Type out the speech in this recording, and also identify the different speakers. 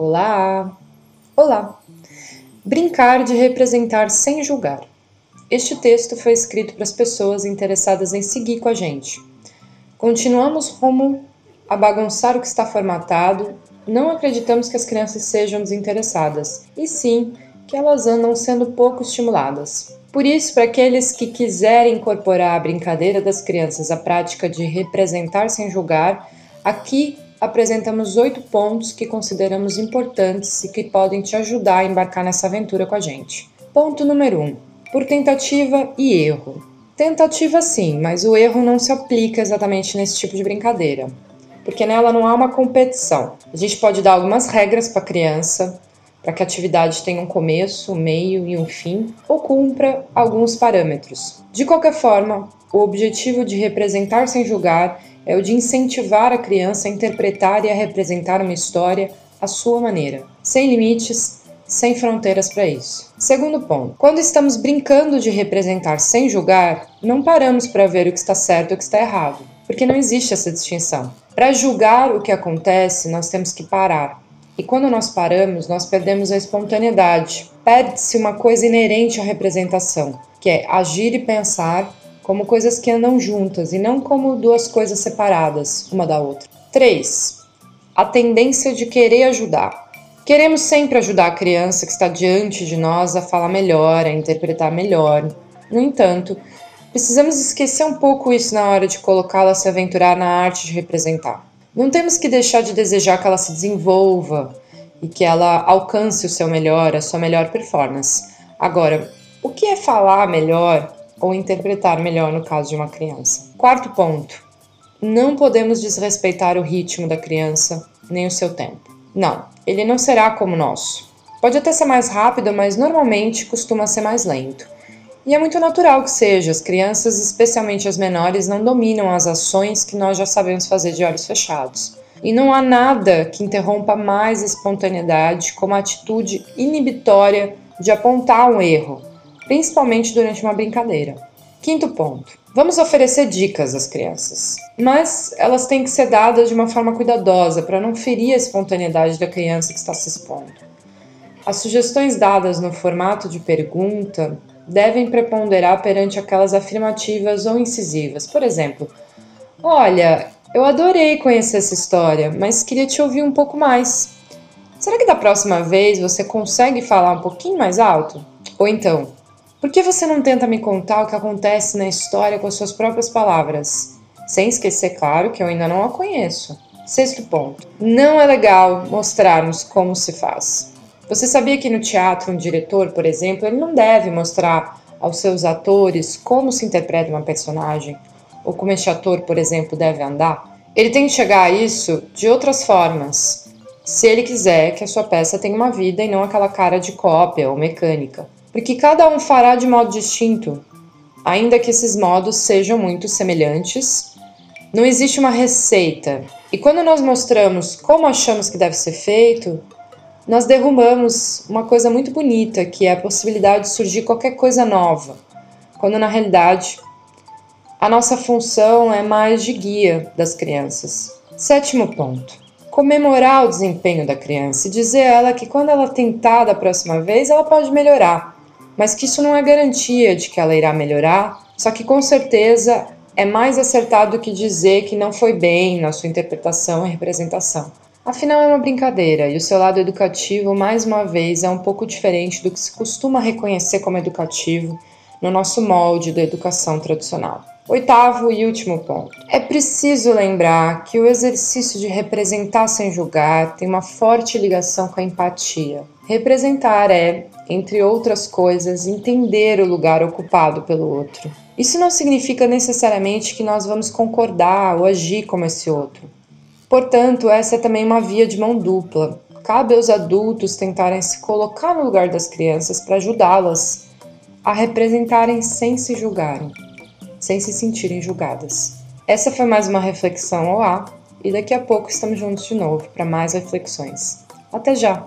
Speaker 1: Olá! Olá! Brincar de representar sem julgar. Este texto foi escrito para as pessoas interessadas em seguir com a gente. Continuamos rumo a bagunçar o que está formatado. Não acreditamos que as crianças sejam desinteressadas, e sim que elas andam sendo pouco estimuladas. Por isso, para aqueles que quiserem incorporar a brincadeira das crianças à prática de representar sem julgar, aqui apresentamos oito pontos que consideramos importantes e que podem te ajudar a embarcar nessa aventura com a gente. Ponto número 1: um, por tentativa e erro. Tentativa sim, mas o erro não se aplica exatamente nesse tipo de brincadeira, porque nela não há uma competição. A gente pode dar algumas regras para a criança, para que a atividade tenha um começo, um meio e um fim, ou cumpra alguns parâmetros. De qualquer forma, o objetivo de representar sem julgar é o de incentivar a criança a interpretar e a representar uma história à sua maneira, sem limites, sem fronteiras para isso. Segundo ponto: quando estamos brincando de representar sem julgar, não paramos para ver o que está certo e o que está errado, porque não existe essa distinção. Para julgar o que acontece, nós temos que parar, e quando nós paramos, nós perdemos a espontaneidade. Perde-se uma coisa inerente à representação, que é agir e pensar como coisas que andam juntas e não como duas coisas separadas uma da outra. 3. A tendência de querer ajudar. Queremos sempre ajudar a criança que está diante de nós a falar melhor, a interpretar melhor. No entanto, precisamos esquecer um pouco isso na hora de colocá-la a se aventurar na arte de representar. Não temos que deixar de desejar que ela se desenvolva e que ela alcance o seu melhor, a sua melhor performance. Agora, o que é falar melhor ou interpretar melhor no caso de uma criança? Quarto ponto: não podemos desrespeitar o ritmo da criança nem o seu tempo. Não, ele não será como o nosso. Pode até ser mais rápido, mas normalmente costuma ser mais lento. E é muito natural que seja, as crianças, especialmente as menores, não dominam as ações que nós já sabemos fazer de olhos fechados. E não há nada que interrompa mais a espontaneidade como a atitude inibitória de apontar um erro, principalmente durante uma brincadeira. Quinto ponto: vamos oferecer dicas às crianças, mas elas têm que ser dadas de uma forma cuidadosa para não ferir a espontaneidade da criança que está se expondo. As sugestões dadas no formato de pergunta devem preponderar perante aquelas afirmativas ou incisivas. Por exemplo, olha, eu adorei conhecer essa história, mas queria te ouvir um pouco mais. Será que da próxima vez você consegue falar um pouquinho mais alto? Ou então, por que você não tenta me contar o que acontece na história com as suas próprias palavras? Sem esquecer, claro, que eu ainda não a conheço. Sexto ponto: não é legal mostrarmos como se faz. Você sabia que no teatro um diretor, por exemplo, ele não deve mostrar aos seus atores como se interpreta uma personagem ou como este ator, por exemplo, deve andar? Ele tem que chegar a isso de outras formas, se ele quiser que a sua peça tenha uma vida e não aquela cara de cópia ou mecânica. Porque cada um fará de modo distinto, ainda que esses modos sejam muito semelhantes. Não existe uma receita. E quando nós mostramos como achamos que deve ser feito, nós derrubamos uma coisa muito bonita, que é a possibilidade de surgir qualquer coisa nova, quando na realidade a nossa função é mais de guia das crianças. Sétimo ponto: comemorar o desempenho da criança e dizer a ela que quando ela tentar da próxima vez, ela pode melhorar, mas que isso não é garantia de que ela irá melhorar, só que com certeza é mais acertado do que dizer que não foi bem na sua interpretação e representação. Afinal, é uma brincadeira e o seu lado educativo, mais uma vez, é um pouco diferente do que se costuma reconhecer como educativo no nosso molde da educação tradicional. Oitavo e último ponto. É preciso lembrar que o exercício de representar sem julgar tem uma forte ligação com a empatia. Representar é, entre outras coisas, entender o lugar ocupado pelo outro. Isso não significa necessariamente que nós vamos concordar ou agir como esse outro. Portanto, essa é também uma via de mão dupla. Cabe aos adultos tentarem se colocar no lugar das crianças para ajudá-las a representarem sem se julgarem, sem se sentirem julgadas. Essa foi mais uma reflexão ao ar e daqui a pouco estamos juntos de novo para mais reflexões. Até já!